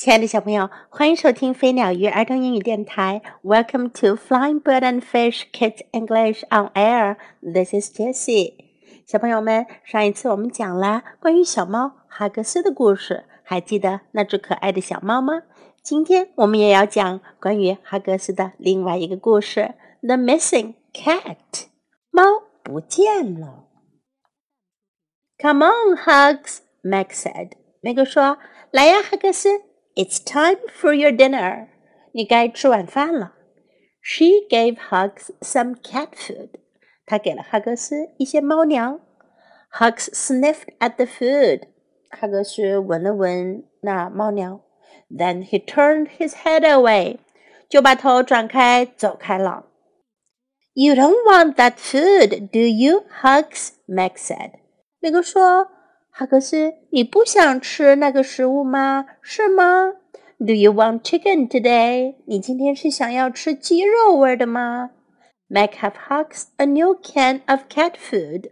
亲爱的小朋友，欢迎收听飞鸟鱼儿童英语电台。Welcome to Flying Bird and Fish Kids English on Air. This is Jessie. 小朋友们，上一次我们讲了关于小猫哈格斯的故事，还记得那只可爱的小猫吗？今天我们也要讲关于哈格斯的另外一个故事，The Missing Cat。猫不见了。Come on, Hugs, Meg said. 梅格说：“来呀，哈格斯。” It's time for your dinner. 你该吃晚饭了。She gave Hugs some cat food. 她给了哈格斯一些猫粮。Hugs sniffed at the food. 哈格斯闻了闻那猫粮。Then he turned his head away. 就把头转开走开了。You don't want that food, do you, Hugs? Meg said. 那个说。 哈克斯，你不想吃那个食物吗？是吗？Do you want chicken today？你今天是想要吃鸡肉味的吗？Mac have Hugs a new can of cat food。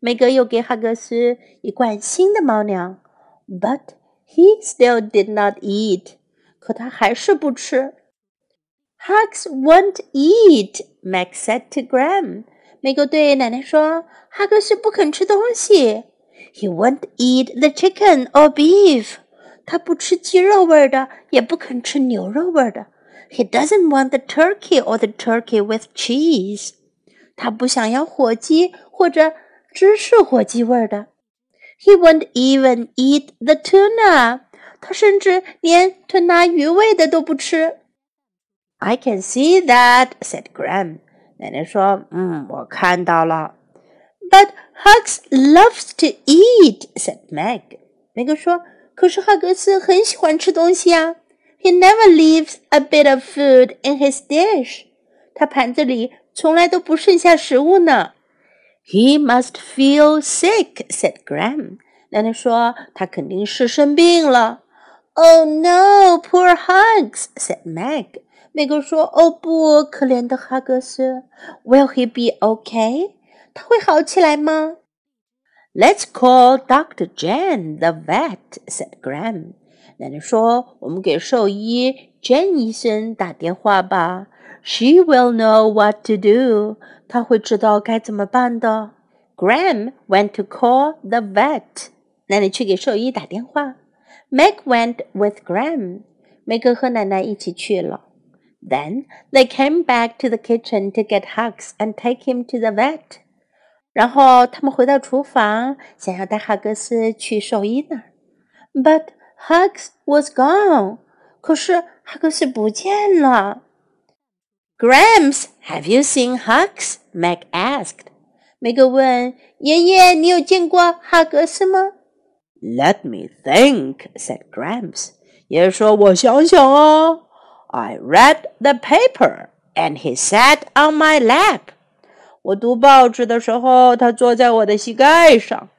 梅格又给哈格斯一罐新的猫粮，But he still did not eat。可他还是不吃。Hugs won't eat。Mac said to Gram。梅格对奶奶说：“哈克斯不肯吃东西。” He won't eat the chicken or beef. 他不吃鸡肉味的，也不肯吃牛肉味的。He doesn't want the turkey or the turkey with cheese. 他不想要火鸡或者芝士火鸡味的。He won't even eat the tuna. 他甚至连吞拿鱼味的都不吃。I can see that," said Gram. 奶奶说：“嗯，我看到了。” But Hugs loves to eat," said Meg. 梅格说：“可是哈格斯很喜欢吃东西啊。”He never leaves a bit of food in his dish. 他盘子里从来都不剩下食物呢。He must feel sick," said Gram. 奶奶说他肯定是生病了。Oh no, poor Hugs," said Meg. 梅格说：“哦不，可怜的哈格斯。”Will he be okay? 他会好起来吗？Let's call Doctor Jan, the vet," said Gram. 奶奶说：“我们给兽医 Jan 医生打电话吧。She will know what to do. 她会知道该怎么办的。” Gram went to call the vet. 奶奶去给兽医打电话。Meg went with Gram. 梅格和奶奶一起去了。Then they came back to the kitchen to get Hugs and take him to the vet. 然后他们回到厨房，想要带哈格斯去兽医那儿，But Hugs was gone。可是哈格斯不见了。Gramps, have you seen Hugs? Meg asked. 梅格问爷爷：“你有见过哈格斯吗？”Let me think, said Gramps. 爷爷说：“我想想啊。”I read the paper, and he sat on my lap. 我读报纸的时候，它坐在我的膝盖上。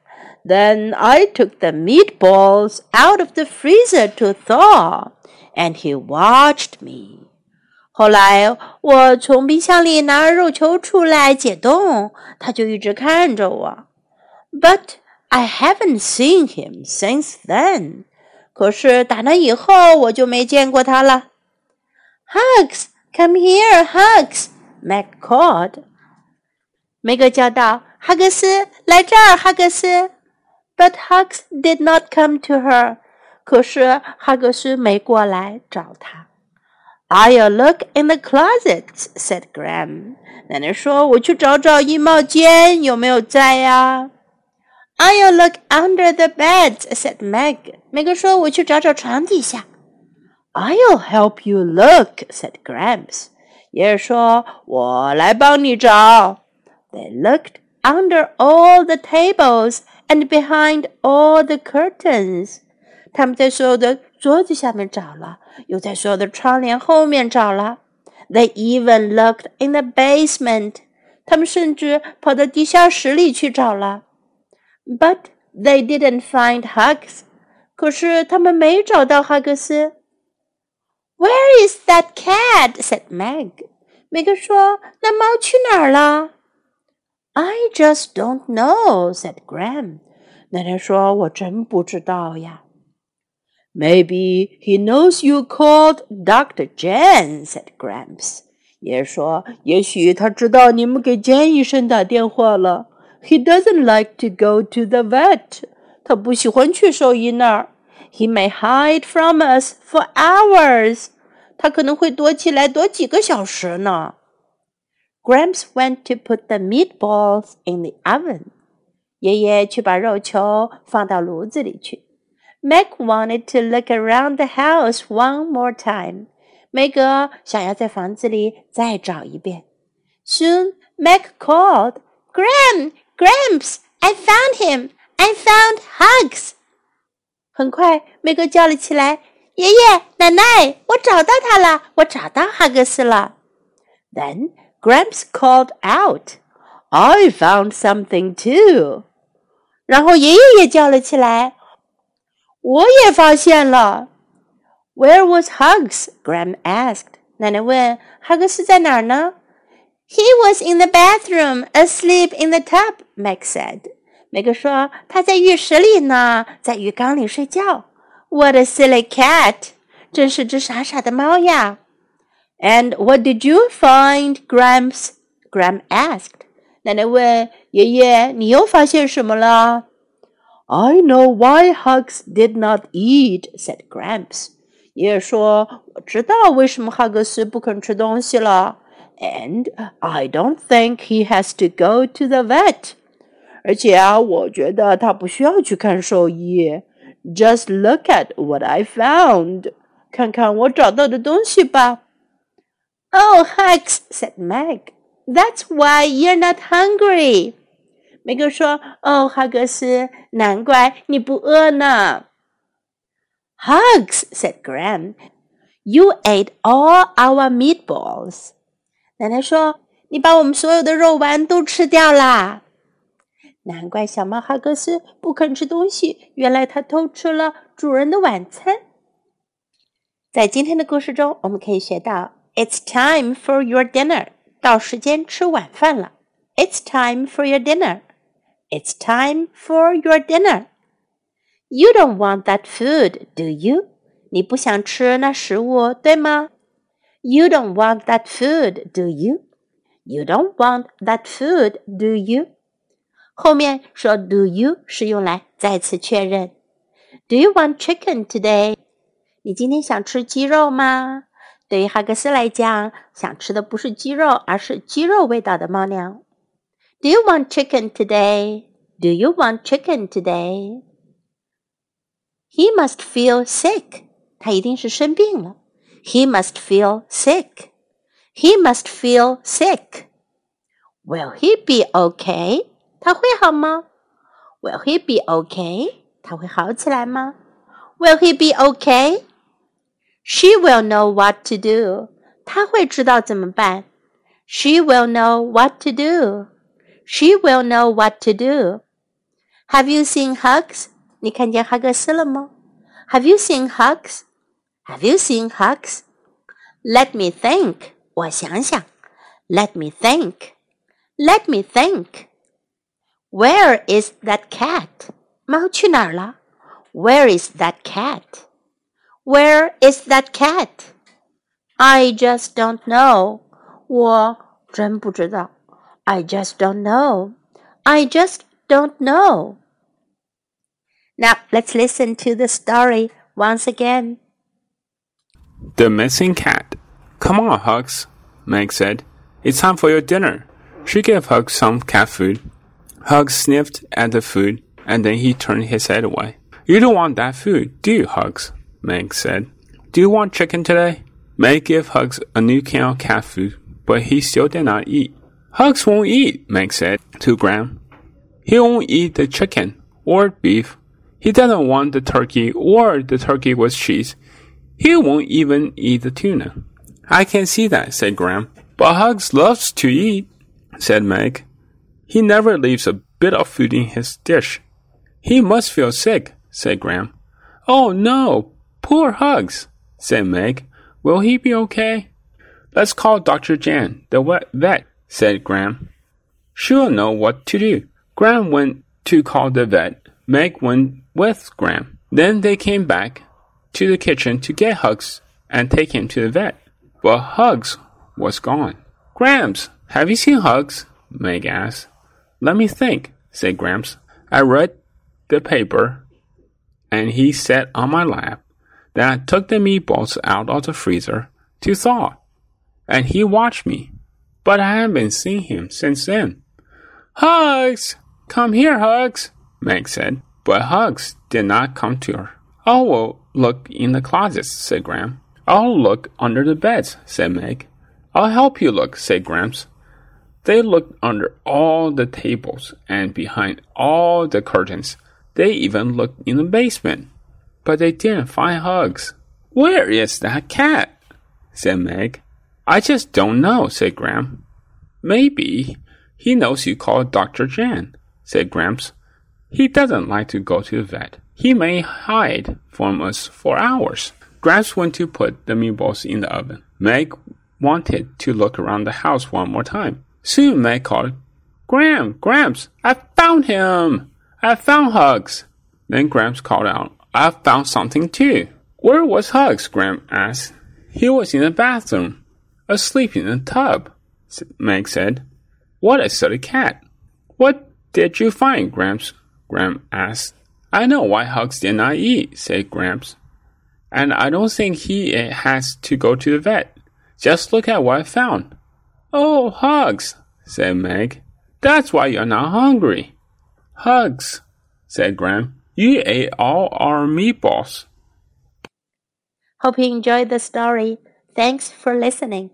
Then I took the meatballs out of the freezer to thaw, and he watched me. 后来我从冰箱里拿肉球出来解冻，他就一直看着我。But I haven't seen him since then. 可是打那以后我就没见过他了。Hugs, come here, Hugs, Meg called. 梅格叫道：“哈格斯，来这儿，哈格斯。” But Hugs did not come to her. 可是哈格斯没过来找他。I'll look in the closet，said Graham 奶奶说：“我去找找衣帽间有没有在呀。” I'll look under the beds," said Meg. 梅格说：“我去找找床底下。” I'll help you look," said Grams. 爷爷说：“我来帮你找。” They looked under all the tables and behind all the curtains。他们在所有的桌子下面找了，又在所有的窗帘后面找了。They even looked in the basement。他们甚至跑到地下室里去找了。But they didn't find Hugs。可是他们没找到哈格斯。Where is that cat? said Meg。梅格说：“那猫去哪儿了？” I just don't know," said Gram。奶奶说：“我真不知道呀。” Maybe he knows you called Doctor Jan," said Gramps。爷说：“也许他知道你们给 Jan He doesn't like to go to the vet。他不喜欢去兽医那儿。He may hide from us for hours。他可能会躲起来躲几个小时呢。” Gramps went to put the meatballs in the oven. 爷爷去把肉球放到炉子里去。Mac wanted to look around the house one more time. 梅格想要在房子里再找一遍。Soon Mac called, "Gram, Gramps, I found him. I found Hugs." 很快，梅格叫了起来：“爷爷，奶奶，我找到他了，我找到哈格斯了。” Then Gramps called out, "I found something too." 然后爷爷也叫了起来，我也发现了。Where was Hugs? Gram asked. 奶奶问：“哈格斯在哪儿呢？” He was in the bathroom, asleep in the tub. Meg said. 梅格说：“他在浴室里呢，在浴缸里睡觉。” What a silly cat! 真是只傻傻的猫呀！！And what did you find, Gramps? Gram asked. 奶奶问：“爷爷，你又发现什么了？” I know why Hugs did not eat, said Gramps. 爷爷说：“我知道为什么哈格斯不肯吃东西了。And I don't think he has to go to the vet。而且啊，我觉得他不需要去看兽医。Just look at what I found，看看我找到的东西吧。 ”“Oh, Hugs,” said Meg. “That's why you're not hungry.” 梅格说：“哦，哈格斯，难怪你不饿呢。” Hugs, said Gram. You ate all our meatballs. 奶奶说：“你把我们所有的肉丸都吃掉啦！”难怪小猫哈格斯不肯吃东西，原来它偷吃了主人的晚餐。在今天的故事中，我们可以学到 ：“It's time for your dinner。”到时间吃晚饭了。“It's time for your dinner。” It's time for your dinner。you don't want that food, do you? 你不想吃那食物，对吗？You don't want that food, do you? You don't want that food, do you? 后面说 do you 是用来再次确认。Do you want chicken today? 你今天想吃鸡肉吗？ 对于哈格斯来讲，想吃的不是鸡肉，而是鸡肉味道的猫粮。Do you want chicken today? Do you want chicken today? He must feel sick. 他一定是生病了。He must feel sick. He must feel sick. Will he be okay? 他会好吗？Will he be okay? 他会好起来吗？Will he be okay? She will know what to do. 她会知道怎么办。She will know what to do. She will know what to do. Have you seen Hugs? 你看见哈格斯了吗？Have you seen Hugs? Have you seen Hugs? Let me think. 我想想。Let me think. Let me think. Where is that cat? 猫去哪儿了？Where is that cat? Where is that cat? I just don't know. 我真不知道。I just don't know. I just don't know. Now let's listen to the story once again. The missing cat. Come on, Hugs, Meg said. It's time for your dinner. She gave Hugs some cat food. Hugs sniffed at the food and then he turned his head away. You don't want that food, do you, Hugs? Meg said. Do you want chicken today? Meg gave Hugs a new can of cat food, but he still did not eat. Hugs won't eat, Meg said to Gram. He won't eat the chicken or beef he doesn't want the turkey or the turkey with cheese. He won't even eat the tuna. I can see that, said Gram. But Hugs loves to eat, said Meg. He never leaves a bit of food in his dish. He must feel sick, said Gram. Oh no, poor Hugs, said Meg. Will he be okay? Let's call Dr. Jan, the vet, said Gram. She'll know what to do. Gram went to call the vet. Meg went with Gram. Then they came back to the kitchen to get Hugs and take him to the vet. But Hugs was gone. Gramps, have you seen Hugs? Meg asked. Let me think, said Gramps. I read the paper and he sat on my lap. I took the meatballs out of the freezer to thaw. And he watched me. But I haven't seen him since then. Hugs! Come here, Hugs! Meg said. But Hugs did not come to her. Oh, I will look in the closets, said Gram. I'll look under the beds, said Meg. I'll help you look, said Gramps. They looked under all the tables and behind all the curtains. They even looked in the basement. But they didn't find Hugs. Where is that cat? said Meg. I just don't know, said Gram. Maybe he knows you called Dr. Jan, said Gramps. He doesn't like to go to the vet. He may hide from us for hours. Gramps went to put the meatballs in the oven. Meg wanted to look around the house one more time. Soon Meg called, Gram, Gramps, I found him! I found Hugs! Then Gramps called out, I found something too. Where was Hugs? Gramps asked. He was in the bathroom, asleep in the tub, Meg said. What a silly cat. What did you find, Gramps? Gramps asked. I know why Hugs did not eat, said Gramps. And I don't think he eh, has to go to the vet. Just look at what I found. Oh, Hugs, said Meg. That's why you're not hungry. Hugs, said Gram. You ate all our meatballs. Hope you enjoyed the story. Thanks for listening.